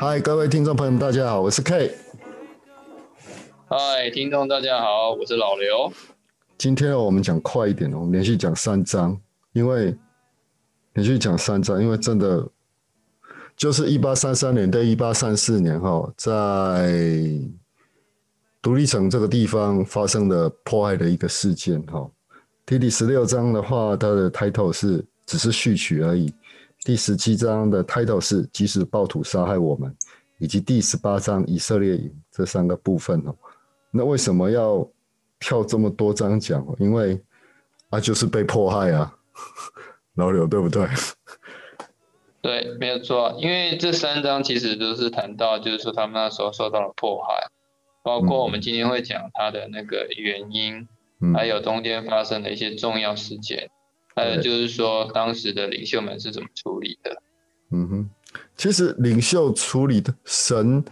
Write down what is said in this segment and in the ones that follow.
嗨，各位听众朋友们，大家好，我是 K。嗨，听众大家好，我是老刘。今天我们讲快一点哦，我们连续讲三章，因为连续讲三章，因为真的就是一八三三年到一八三四年哈，在独立城这个地方发生的迫害的一个事件哈。第第十六章的话，它的 title 是只是序曲而已。第十七章的 title 是即使暴徒杀害我们，以及第十八章以色列营这三个部分哦。那为什么要跳这么多章讲？因为啊，就是被迫害啊，老柳对不对？对，没有错。因为这三章其实都是谈到，就是说他们那时候受到了迫害，包括我们今天会讲它的那个原因，还有中间发生的一些重要事件，还有就是说当时的领袖们是怎么处理的。嗯哼，其实领袖处理的神。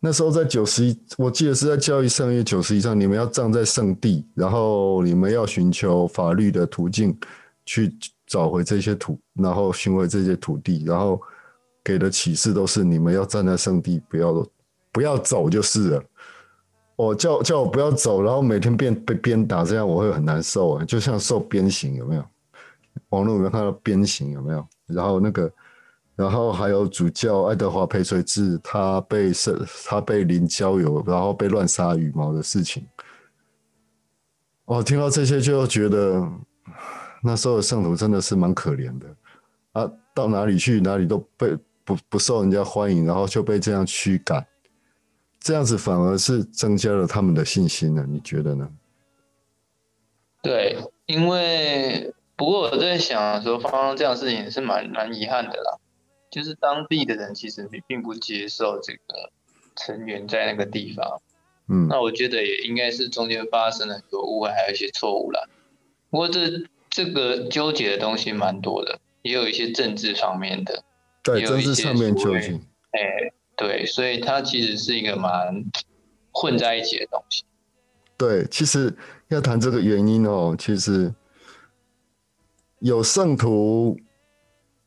那时候在九十一，我记得是在教育圣约九十一上，你们要站在圣地，然后你们要寻求法律的途径去找回这些土，然后寻回这些土地，然后给的启示都是你们要站在圣地，不要不要走就是了。我叫叫我不要走，然后每天被被鞭打，这样我会很难受啊，就像受鞭刑有没有？网络有没有看到鞭刑有没有？然后那个。然后还有主教爱德华培垂治，他被射，他被淋焦油，然后被乱杀羽毛的事情。哦，听到这些就觉得那时候的圣徒真的是蛮可怜的啊！到哪里去，哪里都被不不受人家欢迎，然后就被这样驱赶，这样子反而是增加了他们的信心呢？你觉得呢？对，因为不过我在想的时候，发生这样事情是蛮蛮遗憾的啦。就是当地的人其实并不接受这个成员在那个地方，嗯，那我觉得也应该是中间发生了很多误会，还有一些错误啦。不过这这个纠结的东西蛮多的，也有一些政治方面的，对，政治上面纠结，哎，对，所以它其实是一个蛮混在一起的东西。对，其实要谈这个原因哦，其实有圣徒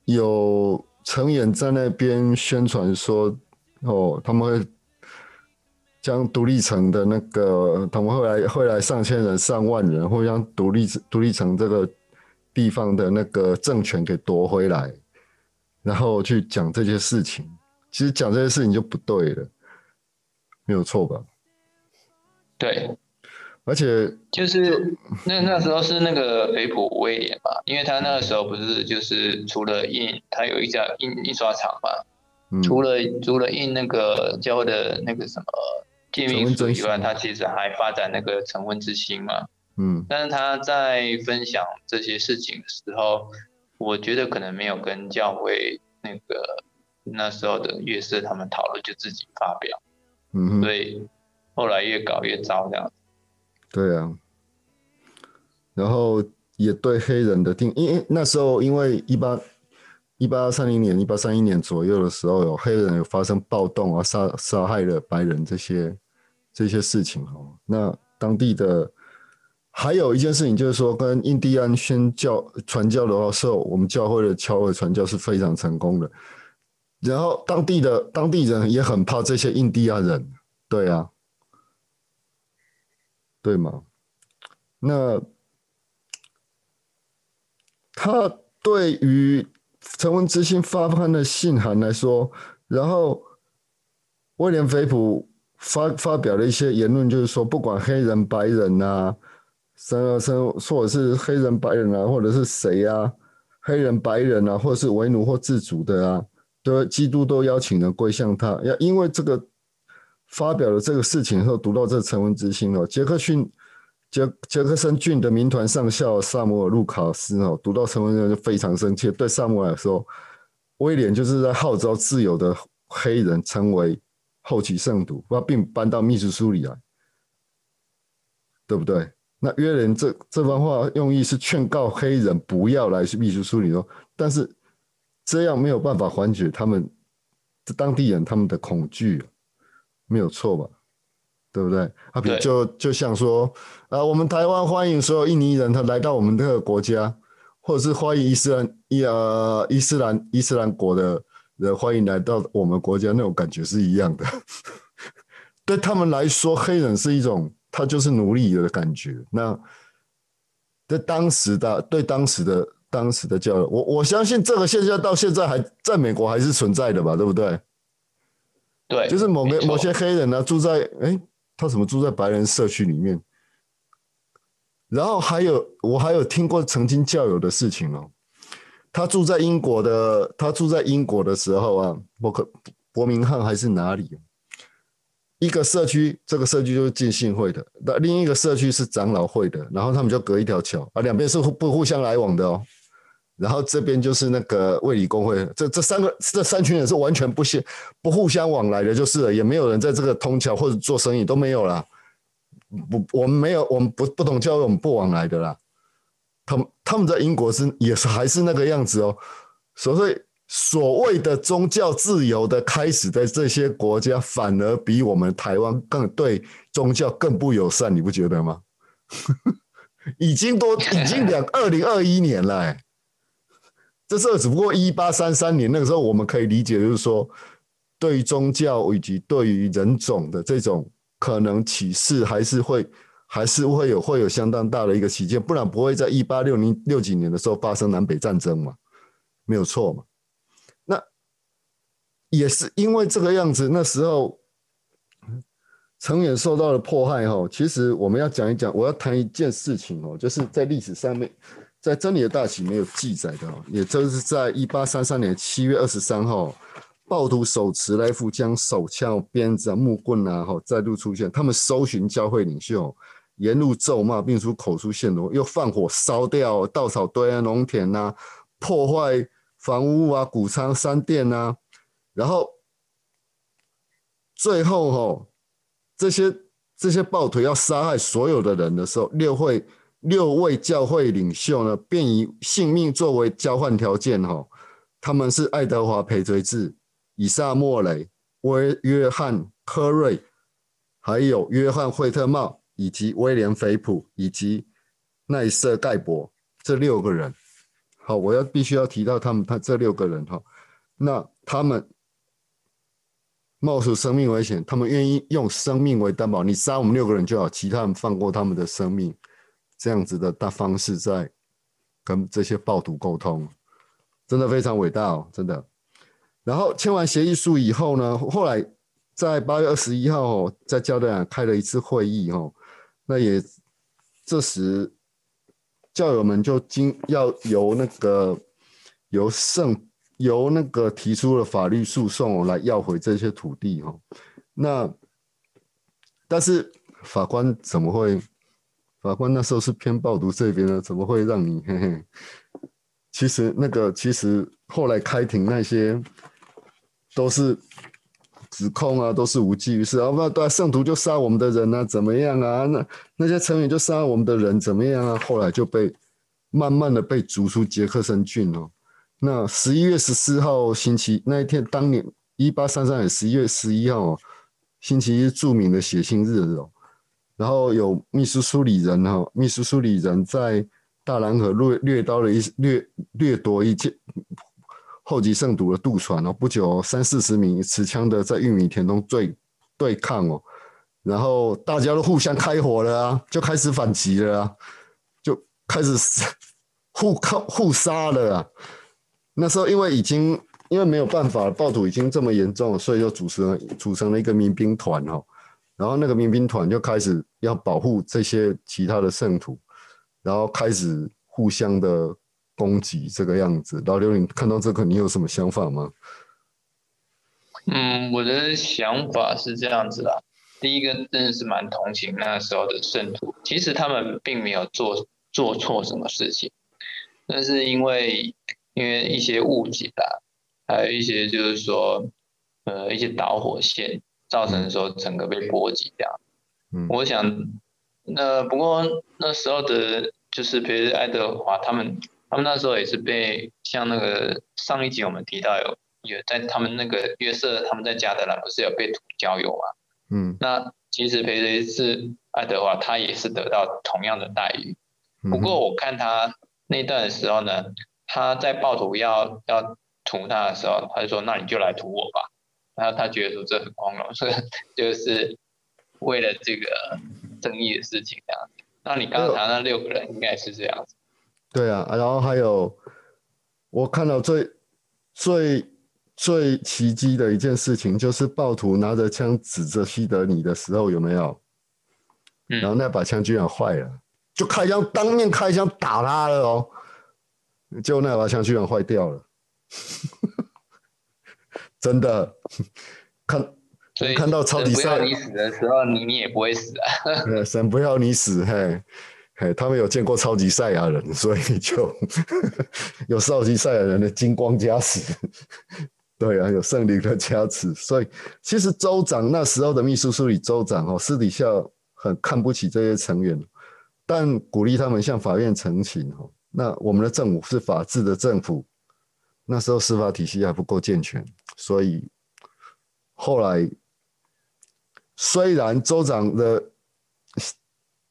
有。成员在那边宣传说：“哦，他们会将独立城的那个，他们会来会来上千人、上万人，会将独立独立城这个地方的那个政权给夺回来，然后去讲这些事情。其实讲这些事情就不对了，没有错吧？对。”而且就是那那时候是那个菲普威廉嘛，因为他那个时候不是就是除了印，他有一家印印刷厂嘛，除了除了印那个教会的那个什么诫命书以外，他其实还发展那个成文之星嘛。嗯，但是他在分享这些事情的时候，我觉得可能没有跟教会那个那时候的乐师他们讨论，就自己发表。嗯，所以后来越搞越糟这样。对啊，然后也对黑人的定，因为那时候因为一八一八三零年、一八三一年左右的时候，有黑人有发生暴动啊，杀杀害了白人这些这些事情哦。那当地的还有一件事情就是说，跟印第安宣教传教的话，受我们教会的教会传教是非常成功的。然后当地的当地人也很怕这些印第安人，对啊。对吗？那他对于成文之心发放的信函来说，然后威廉菲普发发表了一些言论，就是说，不管黑人、白人呐啊，生生或者是黑人、白人啊，或者是谁啊，黑人、白人啊，或者是为奴或自主的啊，都基督都邀请人归向他，要因为这个。发表了这个事情后，读到这成文之心哦，杰克逊杰杰克森郡的民团上校萨姆尔路卡斯哦，读到成文就非常生气。对萨姆尔来说，威廉就是在号召自由的黑人成为后期圣徒，把并搬到秘书书里来，对不对？那约连这这番话用意是劝告黑人不要来秘书书里哦，但是这样没有办法缓解他们当地人他们的恐惧。没有错吧？对不对？啊，比就就像说，啊，我们台湾欢迎所有印尼人，他来到我们这个国家，或者是欢迎伊斯兰伊呃伊斯兰伊斯兰国的人欢迎来到我们国家那种感觉是一样的。对他们来说，黑人是一种他就是奴隶的感觉。那在当时的对当时的当时的教育，我我相信这个现象到现在还在美国还是存在的吧？对不对？对，就是某个某些黑人呢住在哎，他怎么住在白人社区里面？然后还有我还有听过曾经教友的事情哦，他住在英国的，他住在英国的时候啊，伯克伯明翰还是哪里？一个社区，这个社区就是浸信会的，那另一个社区是长老会的，然后他们就隔一条桥啊，两边是互不互相来往的哦。然后这边就是那个卫理公会，这这三个这三群人是完全不相不互相往来的，就是了，也没有人在这个通桥或者做生意都没有了。不，我们没有，我们不不同教育，我们不往来的啦。他们他们在英国是也是还是那个样子哦。所以所谓的宗教自由的开始，在这些国家反而比我们台湾更对宗教更不友善，你不觉得吗？已经多已经两二零二一年了，这事只不过一八三三年那个时候，我们可以理解就是说，对于宗教以及对于人种的这种。可能启示还是会，还是会有会有相当大的一个起见，不然不会在一八六零六几年的时候发生南北战争嘛，没有错嘛。那也是因为这个样子，那时候成员受到了迫害哈。其实我们要讲一讲，我要谈一件事情哦，就是在历史上面，在真理的大旗没有记载的，也就是在一八三三年七月二十三号。暴徒手持来福将手枪、鞭子、木棍啊，哈，再度出现。他们搜寻教会领袖，沿路咒骂，并出口出线罗，又放火烧掉稻草堆啊、农田呐，破坏房屋啊、谷仓、商店呐。然后最后哈，这些这些暴徒要杀害所有的人的时候，六会六位教会领袖呢，便以性命作为交换条件哈。他们是爱德华培追治。以撒·莫雷、威约翰·科瑞，还有约翰·惠特茂，以及威廉·菲普，以及奈瑟·盖博这六个人。好，我要必须要提到他们，他这六个人哈。那他们冒出生命危险，他们愿意用生命为担保，你杀我们六个人就好，其他人放过他们的生命，这样子的大方式在跟这些暴徒沟通，真的非常伟大哦，真的。然后签完协议书以后呢，后来在八月二十一号在教堂开了一次会议哦，那也这时教友们就经要由那个由圣由那个提出了法律诉讼来要回这些土地哈，那但是法官怎么会？法官那时候是偏暴徒这边的，怎么会让你？嘿嘿，其实那个其实后来开庭那些。都是指控啊，都是无济于事啊！不，对，圣徒就杀我们的人啊，怎么样啊？那那些成员就杀我们的人，怎么样啊？后来就被慢慢的被逐出杰克森郡哦。那十一月十四号星期那一天，当年一八三三年十一月十一号哦星期一，著名的写信日哦。然后有秘书苏里人哈，秘书苏里人在大兰河掠掠刀了一掠掠夺一件。后继圣徒的渡船哦，不久三四十名持枪的在玉米田中对对抗哦，然后大家都互相开火了啊，就开始反击了啊，就开始互靠互杀了啊。那时候因为已经因为没有办法，暴徒已经这么严重，所以就组成组成了一个民兵团哦，然后那个民兵团就开始要保护这些其他的圣徒，然后开始互相的。攻击这个样子，老刘，你看到这个，你有什么想法吗？嗯，我的想法是这样子的。第一个真的是蛮同情那时候的圣徒，其实他们并没有做做错什么事情，但是因为因为一些误解啦，还有一些就是说呃一些导火线，造成说整个被波及这样。嗯，我想那不过那时候的，就是比如爱德华他们。他们那时候也是被像那个上一集我们提到有有在他们那个约瑟他们在加德兰不是有被屠交友嘛？嗯，那其实培雷是爱德华他也是得到同样的待遇，不过我看他那段的时候呢，他在暴徒要要屠他的时候，他就说：“那你就来屠我吧。”然后他觉得说这很光荣，所以 就是为了这个争议的事情这样。那你刚才那六个人应该是这样子。对啊，然后还有我看到最最最奇迹的一件事情，就是暴徒拿着枪指着西德尼的时候，有没有？然后那把枪居然坏了，就开枪当面开枪打他了哦，就那把枪居然坏掉了，真的 看看到超级赛，你死的时候，你你也不会死啊，神不要你死，嘿，嘿，他们有见过超级赛亚人，所以就 有超级赛亚人的金光加持，对啊，有圣灵的加持，所以其实州长那时候的秘书处理州长哦，私底下。很看不起这些成员，但鼓励他们向法院澄清。哦，那我们的政府是法治的政府，那时候司法体系还不够健全，所以后来虽然州长的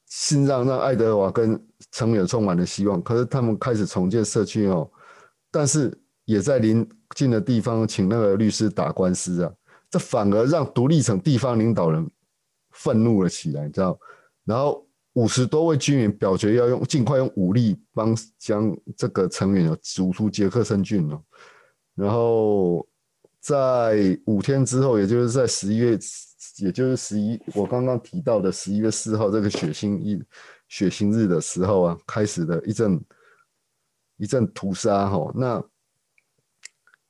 信让让爱德华跟成员充满了希望，可是他们开始重建社区哦，但是也在临近的地方请那个律师打官司啊，这反而让独立城地方领导人。愤怒了起来，你知道？然后五十多位居民表决要用尽快用武力帮将这个成员逐出杰克森郡了。然后在五天之后，也就是在十一月，也就是十一，我刚刚提到的十一月四号这个血腥日、血腥日的时候啊，开始的一阵一阵屠杀。哈，那。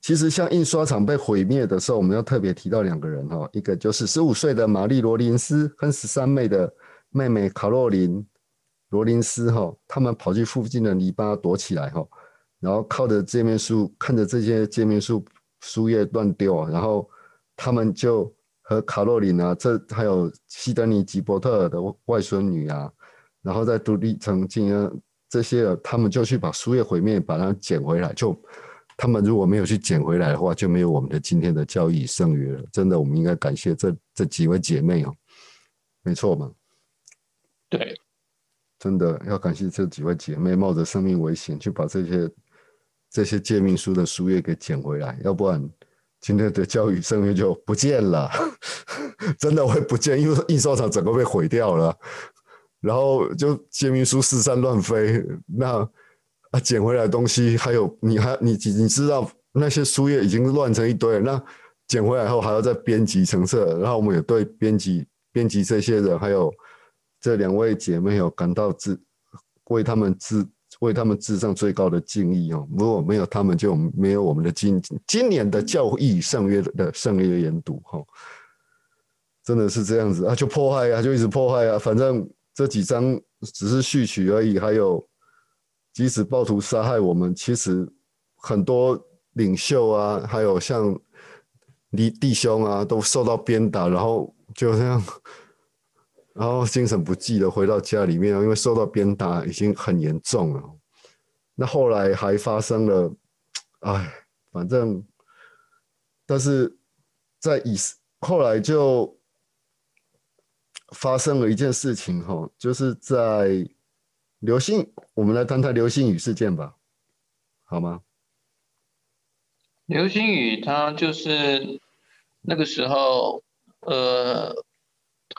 其实，像印刷厂被毁灭的时候，我们要特别提到两个人哈，一个就是十五岁的玛丽罗林斯跟十三妹的妹妹卡洛琳罗林斯哈，他们跑去附近的篱笆躲起来哈，然后靠着界面书，看着这些界面书书页乱丢，然后他们就和卡洛琳啊，这还有西德尼吉伯特尔的外孙女啊，然后在独立城进啊这些，他们就去把书页毁灭，把它捡回来就。他们如果没有去捡回来的话，就没有我们的今天的教育剩余了。真的，我们应该感谢这这几位姐妹哦，没错嘛？对，真的要感谢这几位姐妹冒着生命危险去把这些这些诫命书的书页给捡回来，要不然今天的教育圣约就不见了，真的会不见，因为印刷厂整个被毁掉了，然后就诫命书四散乱飞，那。啊，捡回来的东西还有，你还你你知道那些书页已经乱成一堆，那捡回来后还要再编辑成册，然后我们也对编辑编辑这些人，还有这两位姐妹有感到自为他们自为他们致上最高的敬意哦。如果没有他们，就没有我们的今今年的教义圣约的圣约研读哈，真的是这样子啊，就破坏啊，就一直破坏啊，反正这几章只是序曲而已，还有。即使暴徒杀害我们，其实很多领袖啊，还有像弟弟兄啊，都受到鞭打，然后就这样，然后精神不济的回到家里面，因为受到鞭打已经很严重了。那后来还发生了，哎，反正，但是在以后来就发生了一件事情哈，就是在。流星，我们来谈谈流星雨事件吧，好吗？流星雨它就是那个时候，呃，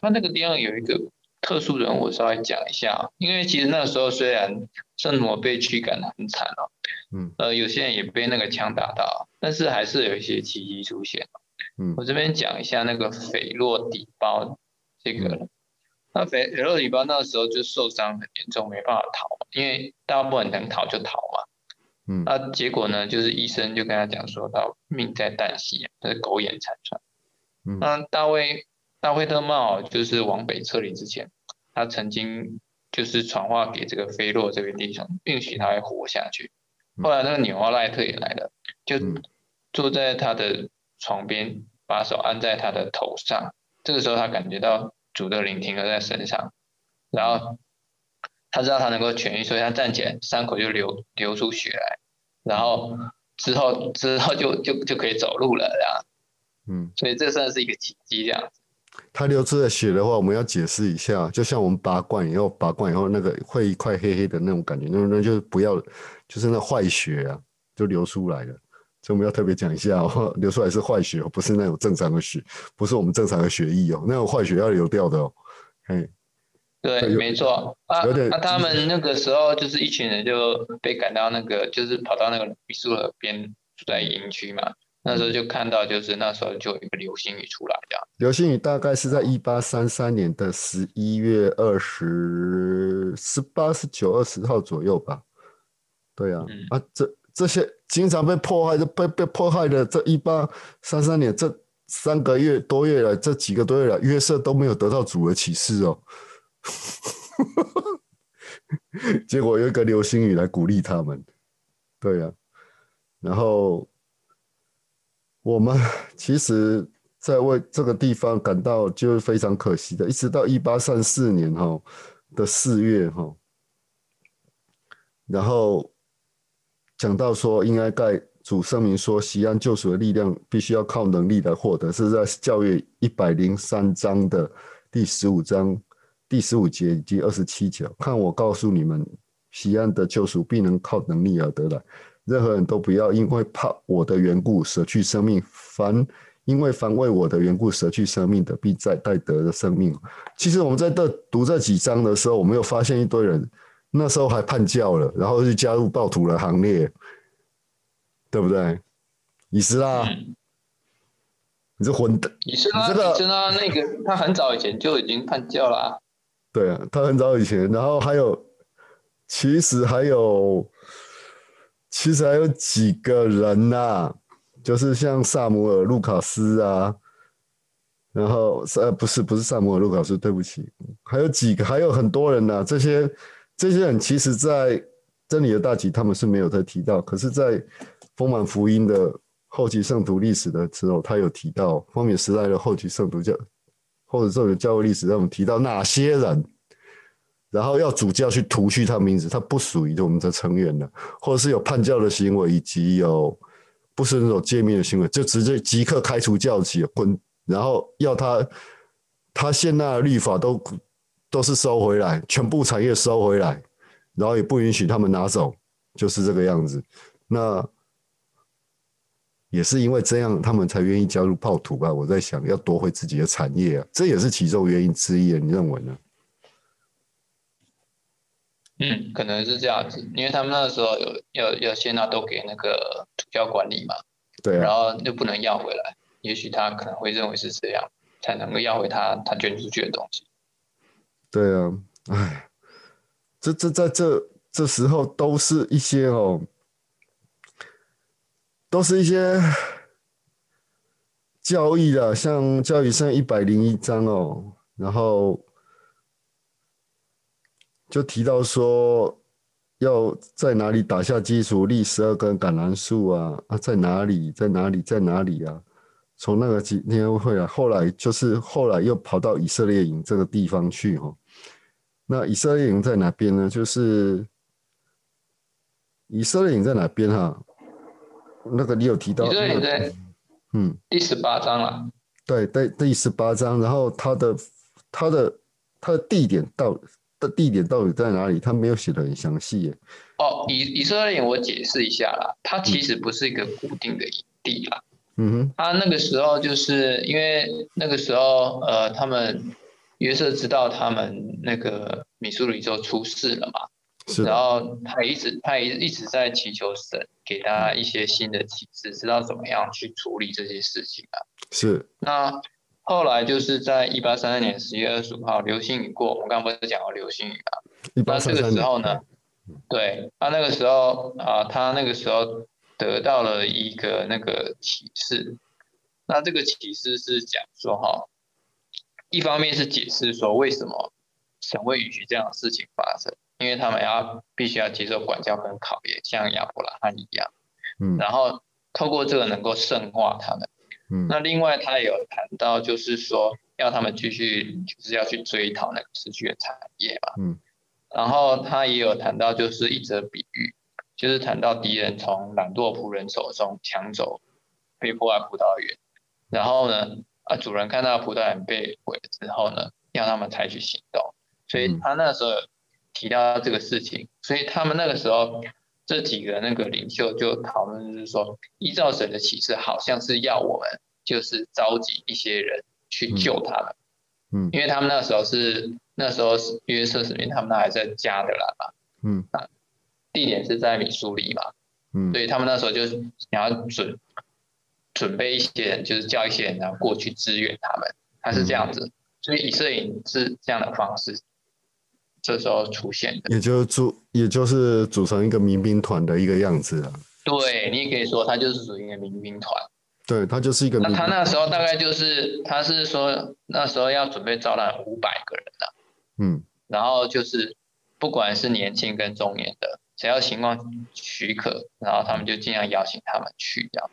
他那个地方有一个特殊人物，稍微讲一下。因为其实那个时候虽然圣母被驱赶的很惨哦，嗯，呃，有些人也被那个枪打到，但是还是有一些奇迹出现。嗯，我这边讲一下那个斐洛底包这个。那肥肥肉里包那个时候就受伤很严重，没办法逃，因为大部分能逃就逃嘛。嗯，那结果呢，就是医生就跟他讲说，到命在旦夕，是苟延残喘。嗯，那大卫大卫特茂就是往北撤离之前，他曾经就是传话给这个菲洛这位弟兄，允许他会活下去。后来那个纽奥赖特也来了，就坐在他的床边，把手按在他的头上。这个时候他感觉到。主的灵停留在身上，然后他知道他能够痊愈，所以他站起来，伤口就流流出血来，然后之后之后就就就可以走路了，这样。嗯，所以这算是一个奇迹，这样子。他流出的血的话，我们要解释一下，就像我们拔罐以后，拔罐以后那个会一块黑黑的那种感觉，那那就是不要，就是那坏血啊，就流出来了。所以我们要特别讲一下哦，流出来是坏血，不是那种正常的血，不是我们正常的血液哦，那种坏血要流掉的哦。嘿，对，没错啊。那他们那个时候就是一群人就被赶到那个，就是跑到那个比苏河边住在营区嘛。那时候就看到，就是那时候就有一个流星雨出来，这样。流星雨大概是在一八三三年的十一月二十、十八、十九、二十号左右吧。对啊，啊，这这些经常被迫害、被被迫害的，这一八三三年这三个月多月来，这几个多月来，约瑟都没有得到主的启示哦。结果有一个流星雨来鼓励他们，对啊，然后。我们其实，在为这个地方感到就是非常可惜的，一直到一八三四年哈的四月哈，然后讲到说应该盖主声明说，西安救赎的力量必须要靠能力来获得，是在教育一百零三章的第十五章第十五节以及二十七节。看我告诉你们，西安的救赎必能靠能力而得来。任何人都不要因为怕我的缘故舍去生命，凡因为凡为我的缘故舍去生命的，必在带得的生命。其实我们在这读这几章的时候，我们又发现一堆人那时候还叛教了，然后就加入暴徒的行列，对不对？以斯拉，你这混蛋！以斯拉，以斯拉那个他很早以前就已经叛教了。对啊，他很早以前，然后还有，其实还有。其实还有几个人呐，就是像萨姆尔·路卡斯啊，然后呃不是不是萨姆尔·路卡斯，对不起，还有几个还有很多人呐。这些这些人其实，在真理的大集他们是没有在提到，可是，在丰满福音的后期圣徒历史的时候，他有提到丰满时代的后期圣徒教或者这个教会历史，让我们提到哪些人。然后要主教去涂去他名字，他不属于我们的成员了，或者是有叛教的行为，以及有不是那种诫命的行为，就直接即刻开除教籍，滚，然后要他他现在的律法都都是收回来，全部产业收回来，然后也不允许他们拿走，就是这个样子。那也是因为这样，他们才愿意加入暴徒吧？我在想要夺回自己的产业啊，这也是其中原因之一，你认为呢？嗯，可能是这样子，因为他们那个时候有要要先拿都给那个主教管理嘛，对，然后又不能要回来，也许他可能会认为是这样，才能够要回他他捐出去的东西。对啊，哎，这这在这这时候都是一些哦，都是一些教义的，像教育上一百零一章哦，然后。就提到说，要在哪里打下基础，立十二根橄榄树啊啊，在哪里，在哪里，在哪里啊？从那个几天会啊，后来就是后来又跑到以色列营这个地方去哈。那以色列营在哪边呢？就是以色列营在哪边哈？那个你有提到？以色列在嗯第十八章了。对，对第十八章，然后它的它的它的地点到。的地点到底在哪里？他没有写的很详细耶。哦，以以色列我解释一下啦，它其实不是一个固定的营地啦。嗯哼，他那个时候就是因为那个时候，呃，他们约瑟知道他们那个米苏里州出事了嘛，是。然后他一直他一一直在祈求神给他一些新的启示，知道怎么样去处理这些事情啊。是。那。后来就是在一八三三年十月二十五号，流星雨过。我们刚刚不是讲过流星雨啊？那这个时候呢？对，他那个时候啊，他那个时候得到了一个那个启示。那这个启示是讲说哈，一方面是解释说为什么神会允许这样的事情发生，因为他们要必须要接受管教跟考验，像亚伯拉罕一样。嗯。然后透过这个能够圣化他们。那另外他也有谈到，就是说要他们继续，就是要去追讨那个失去的产业嘛。嗯。然后他也有谈到，就是一则比喻，就是谈到敌人从懒惰仆人手中抢走被破坏葡萄园，然后呢，啊主人看到葡萄园被毁之后呢，要他们采取行动。所以他那时候提到这个事情，所以他们那个时候。这几个那个领袖就讨论，就是说，依照神的启示，好像是要我们就是召集一些人去救他们，嗯，因为他们那时候是那时候是约瑟使命，他们那还在加德兰嘛，嗯，啊，地点是在米苏里嘛，嗯，所以他们那时候就是想要准准备一些人，就是叫一些人然后过去支援他们，他是这样子，所以以色列是这样的方式。这时候出现的，也就组，也就是组成一个民兵团的一个样子啊。对你也可以说，他就是属于一个民兵团。对他就是一个。那他那时候大概就是，他是说那时候要准备招揽五百个人的。嗯。然后就是不管是年轻跟中年的，只要情况许可，然后他们就尽量邀请他们去这样。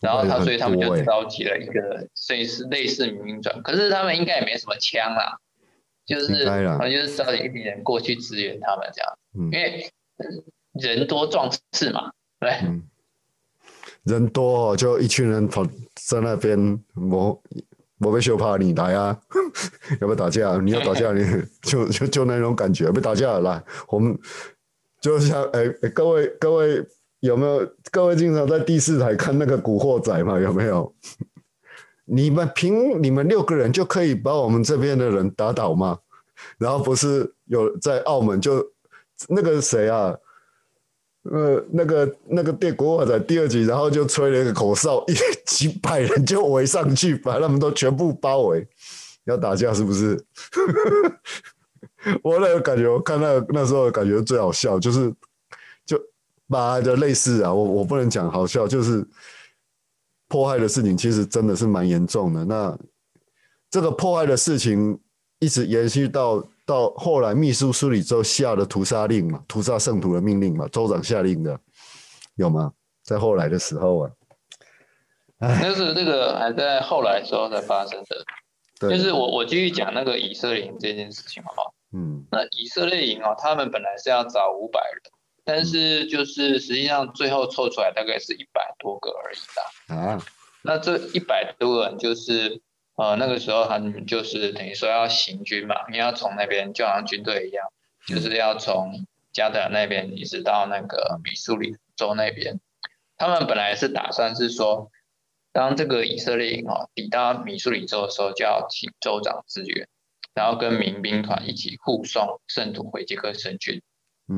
然后他所以他们就召集了一个类似类似民兵团，可是他们应该也没什么枪啦。就是，我就是招一批人过去支援他们这样，因为人多壮士嘛，对。人多就一群人跑在那边，我我被羞怕你来啊，要不要打架？你要打架，你 就就就那种感觉，被打架来，我们就像哎，各位各位有没有？各位经常在第四台看那个古惑仔嘛？有没有？你们凭你们六个人就可以把我们这边的人打倒吗？然后不是有在澳门就那个谁啊？呃，那个那个电国仔第二集，然后就吹了一个口哨，一几百人就围上去，把他们都全部包围，要打架是不是？我那个感觉，我看那那时候感觉最好笑，就是就把就类似啊，我我不能讲好笑，就是。迫害的事情其实真的是蛮严重的。那这个迫害的事情一直延续到到后来，秘书梳理之后下的屠杀令嘛，屠杀圣徒的命令嘛，州长下令的，有吗？在后来的时候啊，那是这个还在后来时候才发生的。就是我我继续讲那个以色列营这件事情好不好？嗯，那以色列营啊，他们本来是要找五百人。但是就是实际上最后凑出来大概是一百多个而已啦。啊，那这一百多个人就是呃那个时候他们就是等于说要行军嘛，你要从那边就好像军队一样，就是要从加德尔那边一直到那个米苏里州那边。他们本来是打算是说，当这个以色列营哦抵达米苏里州的时候，就要请州长支援，然后跟民兵团一起护送圣徒回杰克神军。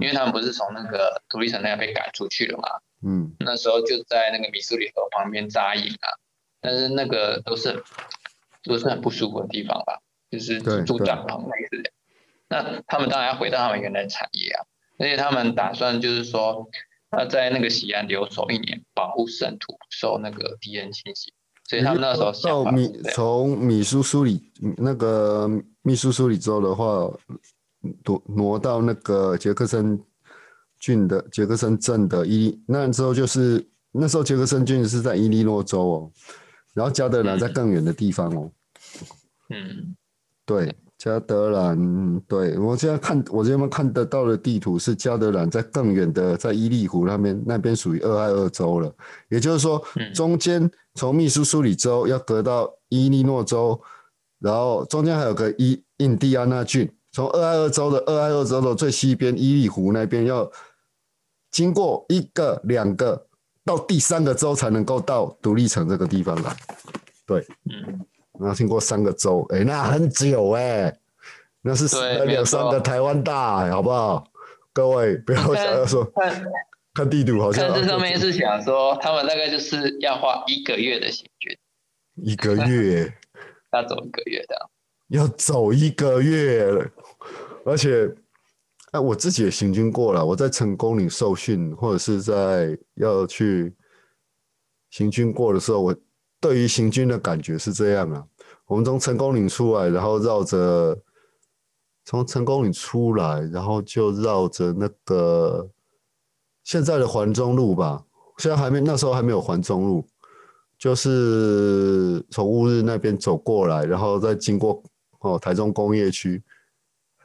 因为他们不是从那个独立城那样被赶出去了嘛，嗯，那时候就在那个米苏里河旁边扎营啊，但是那个都是都是很不舒服的地方吧，就是住帐篷类似的。那他们当然要回到他们原来的产业啊，而且他们打算就是说，要在那个西安留守一年，保护圣徒受那个敌人侵袭。所以他们那时候到米从米苏苏里那个密苏苏里州的话。挪挪到那个杰克森郡的杰克森镇的伊，那时候就是那时候杰克森郡是在伊利诺州哦，然后加德兰在更远的地方哦。嗯，对，加德兰，对我现在看我这边看得到的地图是加德兰在更远的，在伊利湖那边，那边属于俄亥俄州了。也就是说，中间从密苏苏里州要隔到伊利诺州，然后中间还有个伊印第安纳郡。从俄亥俄州的俄亥俄州的最西边伊利湖那边，要经过一个、两个到第三个州才能够到独立城这个地方来。对，嗯，然后经过三个州，哎，那很久哎，那是两三个台湾大，好不好？各位不要想要说 看地图，好像这上面是想说，他们大概就是要花一个月的行军，一个月。要走一个月的。要走一个月。了，而且，哎，我自己也行军过了。我在成功岭受训，或者是在要去行军过的时候，我对于行军的感觉是这样啊。我们从成功岭出来，然后绕着从成功岭出来，然后就绕着那个现在的环中路吧。现在还没，那时候还没有环中路，就是从乌日那边走过来，然后再经过。哦，台中工业区，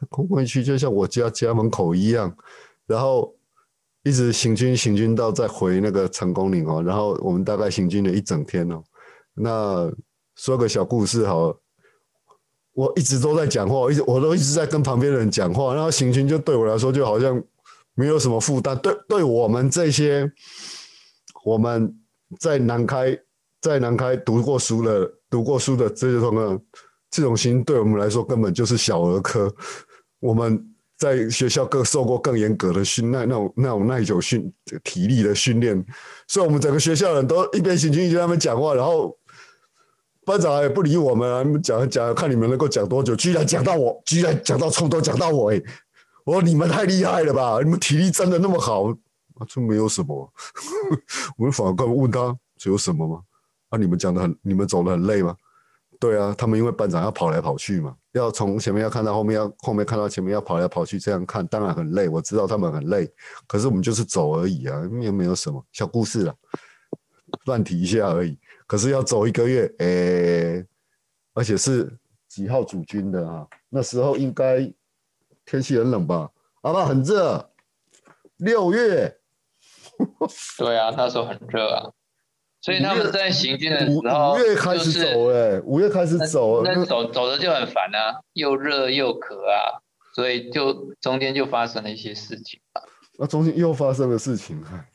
工业区就像我家家门口一样，然后一直行军行军到再回那个成功岭哦，然后我们大概行军了一整天哦。那说个小故事好，我一直都在讲话，一直我都一直在跟旁边的人讲话，然后行军就对我来说就好像没有什么负担。对，对我们这些我们在南开在南开读过书的读过书的这些同学，这种心对我们来说根本就是小儿科。我们在学校更受过更严格的训那那种那种耐久训体力的训练，所以我们整个学校人都一边行军一边他们讲话，然后。班长也不理我们！讲讲，看你们能够讲多久。居然讲到我，居然讲到冲动，讲到我，哎，我说你们太厉害了吧？你们体力真的那么好？啊这没有什么。我们反过来问他，这有什么吗？啊，你们讲的很，你们走的很累吗？对啊，他们因为班长要跑来跑去嘛，要从前面要看到后面，要后面看到前面，要跑来跑去，这样看当然很累。我知道他们很累，可是我们就是走而已啊，又没有什么小故事了，乱提一下而已。可是要走一个月，诶，而且是几号主军的啊？那时候应该天气很冷吧？啊不，很热，六月。对啊，那时候很热啊。所以他们在行军的时候，五月开始走，哎，五月开始走，那走走的就很烦啊，又热又渴啊，所以就中间就发生了一些事情啊。那中间又发生了事情啊，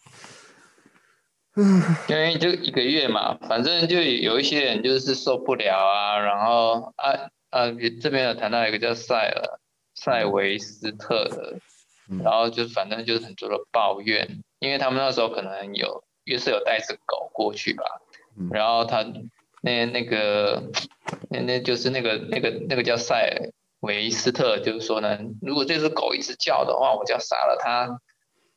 因为就一个月嘛，反正就有一些人就是受不了啊，然后啊啊，这边有谈到一个叫塞尔塞维斯特的，然后就反正就是很多的抱怨，因为他们那时候可能有约瑟有带只狗过去吧，然后他那那个那那就是那个那个那个叫塞维斯特，就是说呢，如果这只狗一直叫的话，我就要杀了它。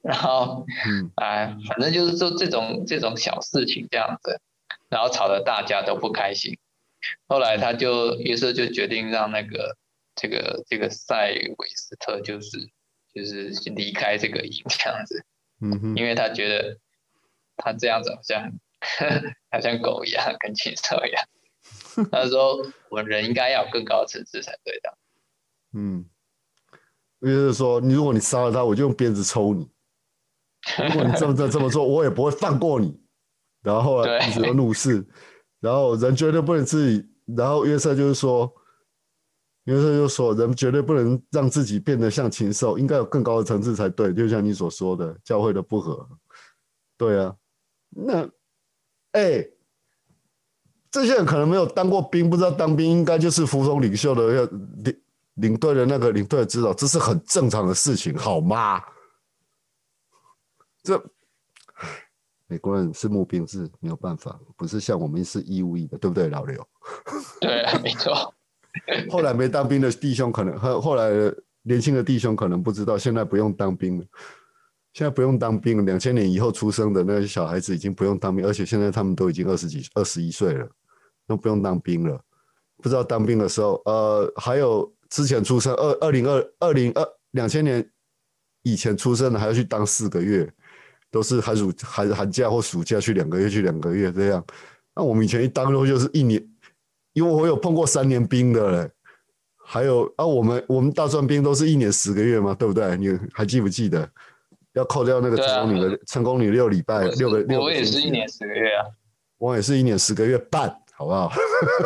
然后，哎，反正就是做这种这种小事情这样子，然后吵得大家都不开心。后来他就约瑟就决定让那个这个这个塞维斯特就是就是离开这个营这样子，嗯哼，因为他觉得他这样子好像 好像狗一样，跟禽兽一样。他说我们人应该要有更高的层次才对的。嗯，约瑟说你如果你杀了他，我就用鞭子抽你。如果你这么这这么做，我也不会放过你。然后后来一直都怒视，然后人绝对不能自己。然后约瑟就是说，约瑟就说，人绝对不能让自己变得像禽兽，应该有更高的层次才对。就像你所说的，教会的不和。对啊，那哎，这些人可能没有当过兵，不知道当兵应该就是服从领袖的要领领队的那个领队的指导，这是很正常的事情，好吗？这，美国人是募兵制，没有办法，不是像我们是义务役的，对不对，老刘？对，没错。后来没当兵的弟兄可能，后后来年轻的弟兄可能不知道，现在不用当兵了。现在不用当兵，两千年以后出生的那些小孩子已经不用当兵，而且现在他们都已经二十几、二十一岁了，都不用当兵了。不知道当兵的时候，呃，还有之前出生二二零二二零二两千年以前出生的，还要去当四个月。都是寒暑寒寒假或暑假去两个月去两个月这样，那我们以前一当都就是一年，因为我有碰过三年兵的嘞，还有啊我们我们大专兵都是一年十个月嘛，对不对？你还记不记得？要扣掉那个成功女的成功女六礼拜六个六，我也是一年十个月啊，我也是一年十个月半，好不好？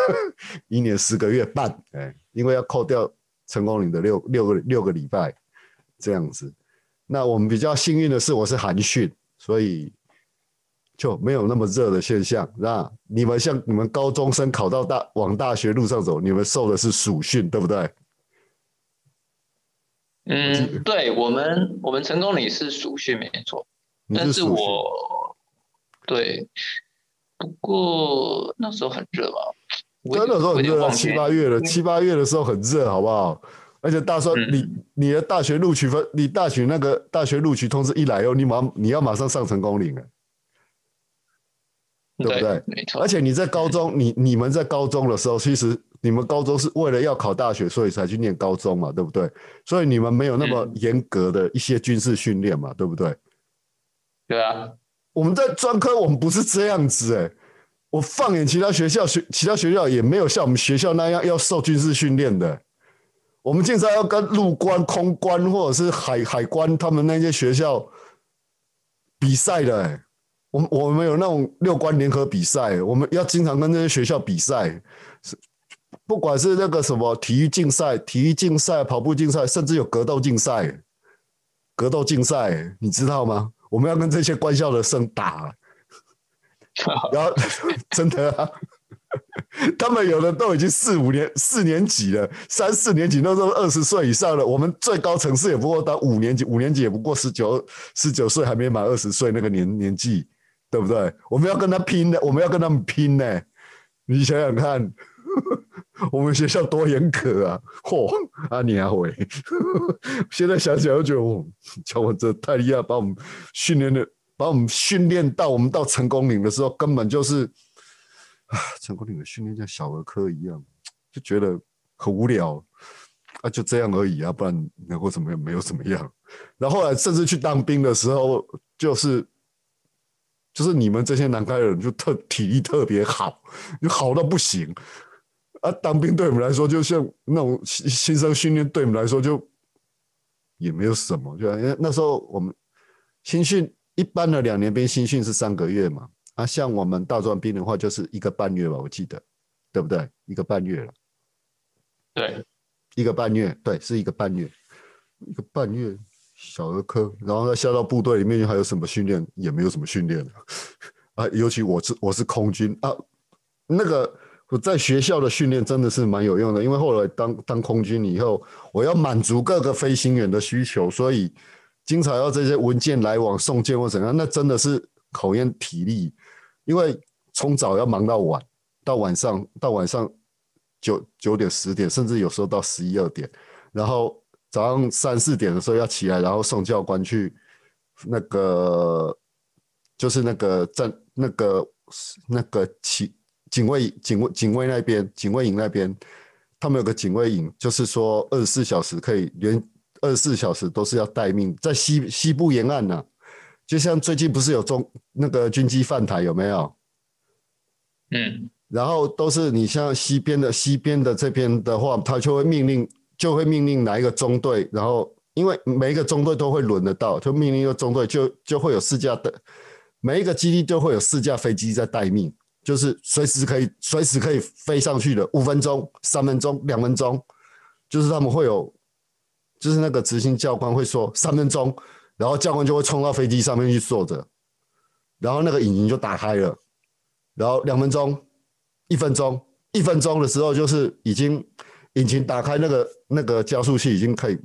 一年十个月半，哎，因为要扣掉成功女的六六个六个礼拜这样子。那我们比较幸运的是，我是寒训。所以就没有那么热的现象。那你们像你们高中生考到大往大学路上走，你们受的是暑训，对不对？嗯，对我们我们成功里是暑训没错，但是我对，不过那时候很热吧？真的时候很热，七八月了，七八月的时候很热，好不好？而且大专，你你的大学录取分，你大学那个大学录取通知一来哦，你马你要马上上成功岭了，对不对？没错。而且你在高中，你你们在高中的时候，其实你们高中是为了要考大学，所以才去念高中嘛，对不对？所以你们没有那么严格的一些军事训练嘛，对不对？对啊。我们在专科，我们不是这样子哎。我放眼其他学校，学其他学校也没有像我们学校那样要受军事训练的。我们经常要跟陆关、空关或者是海海关他们那些学校比赛的，我我们有那种六关联合比赛，我们要经常跟这些学校比赛，是不管是那个什么体育竞赛、体育竞赛、跑步竞赛，甚至有格斗竞赛。格斗竞赛，你知道吗？我们要跟这些官校的生打，然后真的啊，他们有的都已经四五年、四年级了，三四年级那时候二十岁以上了。我们最高层次也不过到五年级，五年级也不过十九、十九岁，还没满二十岁那个年年纪，对不对？我们要跟他拼的，我们要跟他们拼呢。你想想看，我们学校多严格啊！嚯，阿尼阿伟，现在想起来就觉得，乔文这太厉害，把我们训练的，把我们训练到我们到成功岭的时候，根本就是啊，成功岭的训练像小儿科一样，就觉得很无聊啊，就这样而已啊，不然能够怎么样？没有怎么样。然后来甚至去当兵的时候，就是。就是你们这些南开人就特体力特别好，就好到不行啊！当兵对我们来说，就像那种新新生训练，对我们来说就也没有什么。就因为那时候我们新训一般的两年兵新训是三个月嘛，啊，像我们大专兵的话就是一个半月吧，我记得，对不对？一个半月了。对，一个半月，对，是一个半月，一个半月。小儿科，然后再下到部队里面，还有什么训练？也没有什么训练 啊。尤其我是我是空军啊，那个我在学校的训练真的是蛮有用的，因为后来当当空军以后，我要满足各个飞行员的需求，所以经常要这些文件来往送件或怎样，那真的是考验体力，因为从早要忙到晚，到晚上到晚上九九点十点，甚至有时候到十一二点，然后。早上三四点的时候要起来，然后送教官去那个，就是那个站那个那个警警卫警卫警卫那边警卫营那边，他们有个警卫营，就是说二十四小时可以连二十四小时都是要待命，在西西部沿岸呢，就像最近不是有中那个军机犯台有没有？嗯，然后都是你像西边的西边的这边的话，他就会命令。就会命令哪一个中队，然后因为每一个中队都会轮得到，就命令一个中队，就就会有四架的，每一个基地都会有四架飞机在待命，就是随时可以随时可以飞上去的，五分钟、三分钟、两分钟，就是他们会有，就是那个执行教官会说三分钟，然后教官就会冲到飞机上面去坐着，然后那个引擎就打开了，然后两分钟、一分钟、一分钟的时候就是已经。引擎打开，那个那个加速器已经可以，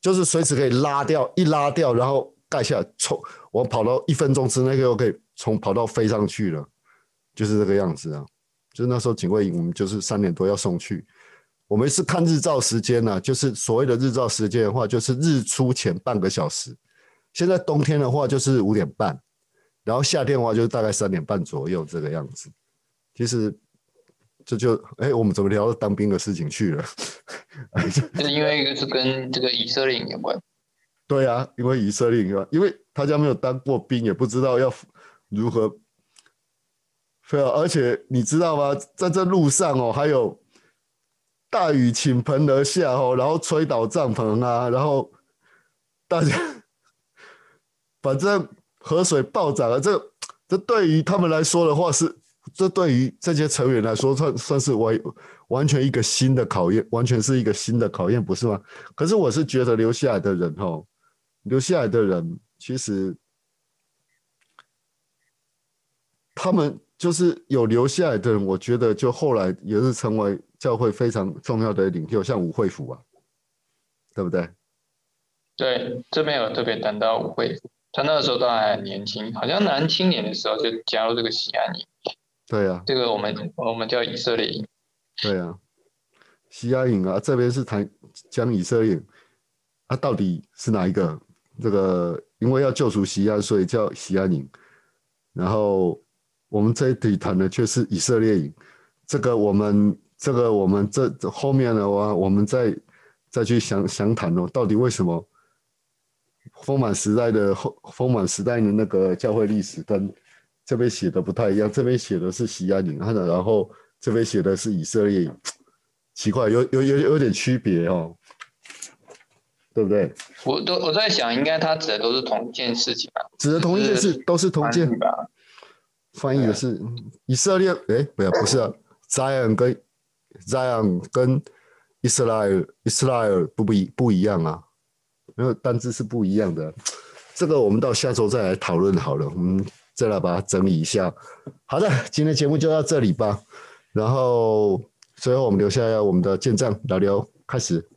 就是随时可以拉掉，一拉掉，然后盖下来，冲我跑到一分钟之内就可以从跑道飞上去了，就是这个样子啊。就是那时候警卫营，我们就是三点多要送去。我们是看日照时间呢，就是所谓的日照时间的话，就是日出前半个小时。现在冬天的话就是五点半，然后夏天的话就是大概三点半左右这个样子。其实。这就哎，我们怎么聊到当兵的事情去了？是因为一个是跟这个以色列有关。对啊，因为以色列有关，因为他家没有当过兵，也不知道要如何。对啊，而且你知道吗？在这路上哦，还有大雨倾盆而下哦，然后吹倒帐篷啊，然后大家反正河水暴涨了。这这对于他们来说的话是。这对于这些成员来说，算算是完完全一个新的考验，完全是一个新的考验，不是吗？可是我是觉得留下来的人，哈，留下来的人，其实他们就是有留下来的人，我觉得就后来也是成为教会非常重要的领袖，像吴惠福啊，对不对？对，这边有特别谈到吴惠福，他那个时候都还年轻，好像男青年的时候就加入这个喜安营。对啊，这个我们我们叫以色列营。对啊，西亚营啊，这边是谈讲以色列，啊，到底是哪一个？这个因为要救赎西安，所以叫西安营。然后我们这一题谈的却是以色列营。这个我们这个我们这后面的话，我们再再去详详谈哦，到底为什么丰满时代的后丰满时代的那个教会历史跟。这边写的不太一样，这边写的是西安营，然后这边写的是以色列，奇怪，有有有有点区别哦，对不对？我都我在想，应该他指的都是同一件事情吧？指的同一件事，都是同一件吧？翻译的是以色列，哎，不要，不是啊，Zion 跟 Zion 跟 Israel Israel 不不一不一样啊，没有单字是不一样的。这个我们到下周再来讨论好了，我们再来把它整理一下。好的，今天节目就到这里吧。然后最后我们留下我们的见证，老刘开始。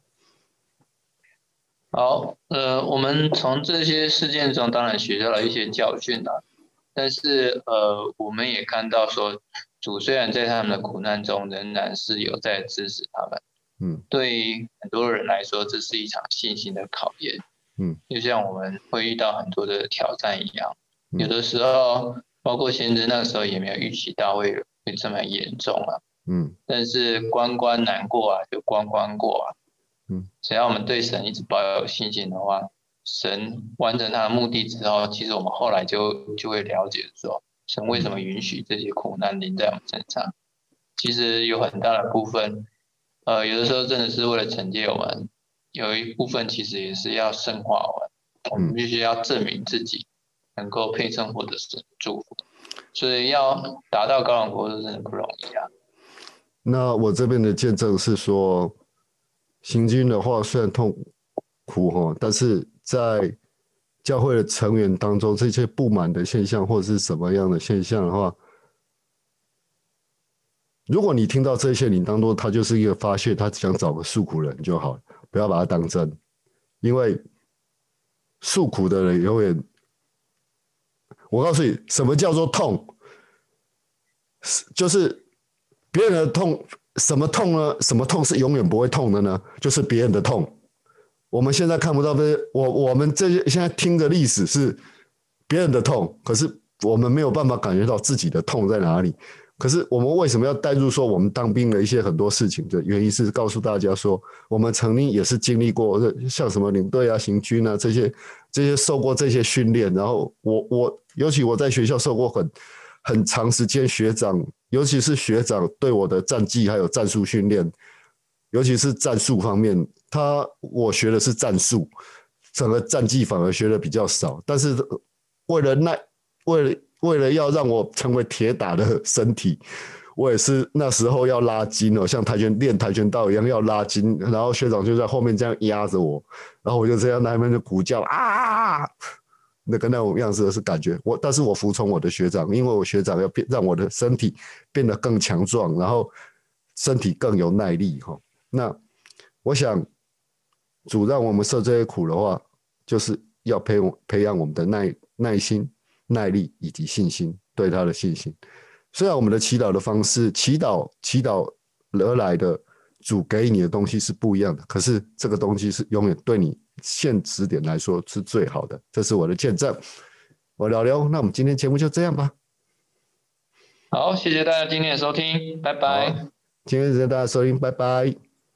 好，呃，我们从这些事件中当然学到了一些教训啊，但是呃，我们也看到说，主虽然在他们的苦难中仍然是有在支持他们。嗯，对于很多人来说，这是一场信心的考验。嗯，就像我们会遇到很多的挑战一样，有的时候，包括先知那个时候也没有预期到会会这么严重啊。嗯，但是关关难过啊，就关关过啊。嗯，只要我们对神一直抱有信心的话，神完成他的目的之后，其实我们后来就就会了解说，神为什么允许这些苦难临在我们身上。其实有很大的部分，呃，有的时候真的是为了惩戒我们。有一部分其实也是要圣化我们，我们必须要证明自己能够配称获得神祝福，所以要达到高冷国是真的不容易啊。那我这边的见证是说，行军的话虽然痛苦哈，但是在教会的成员当中，这些不满的现象或者是什么样的现象的话，如果你听到这些，你当做他就是一个发泄，他想找个诉苦人就好了。不要把它当真，因为诉苦的人永远，我告诉你，什么叫做痛？就是别人的痛，什么痛呢？什么痛是永远不会痛的呢？就是别人的痛。我们现在看不到这些，我我们这些现在听的历史是别人的痛，可是我们没有办法感觉到自己的痛在哪里。可是我们为什么要带入说我们当兵的一些很多事情的原因是告诉大家说，我们曾经也是经历过像什么领队啊、行军啊这些这些受过这些训练，然后我我尤其我在学校受过很很长时间学长，尤其是学长对我的战绩还有战术训练，尤其是战术方面，他我学的是战术，整个战绩反而学的比较少，但是为了那为了。为了要让我成为铁打的身体，我也是那时候要拉筋哦，像跆拳练跆拳道一样要拉筋，然后学长就在后面这样压着我，然后我就这样那边就鼓叫啊，那个那种样子的是感觉我，但是我服从我的学长，因为我学长要变让我的身体变得更强壮，然后身体更有耐力哈。那我想主让我们受这些苦的话，就是要培培养我们的耐耐心。耐力以及信心，对他的信心。虽然我们的祈祷的方式，祈祷祈祷而来的主给你的东西是不一样的，可是这个东西是永远对你现时点来说是最好的。这是我的见证。我老刘，那我们今天节目就这样吧。好，谢谢大家今天的收听，拜拜。今天谢谢大家收听，拜拜。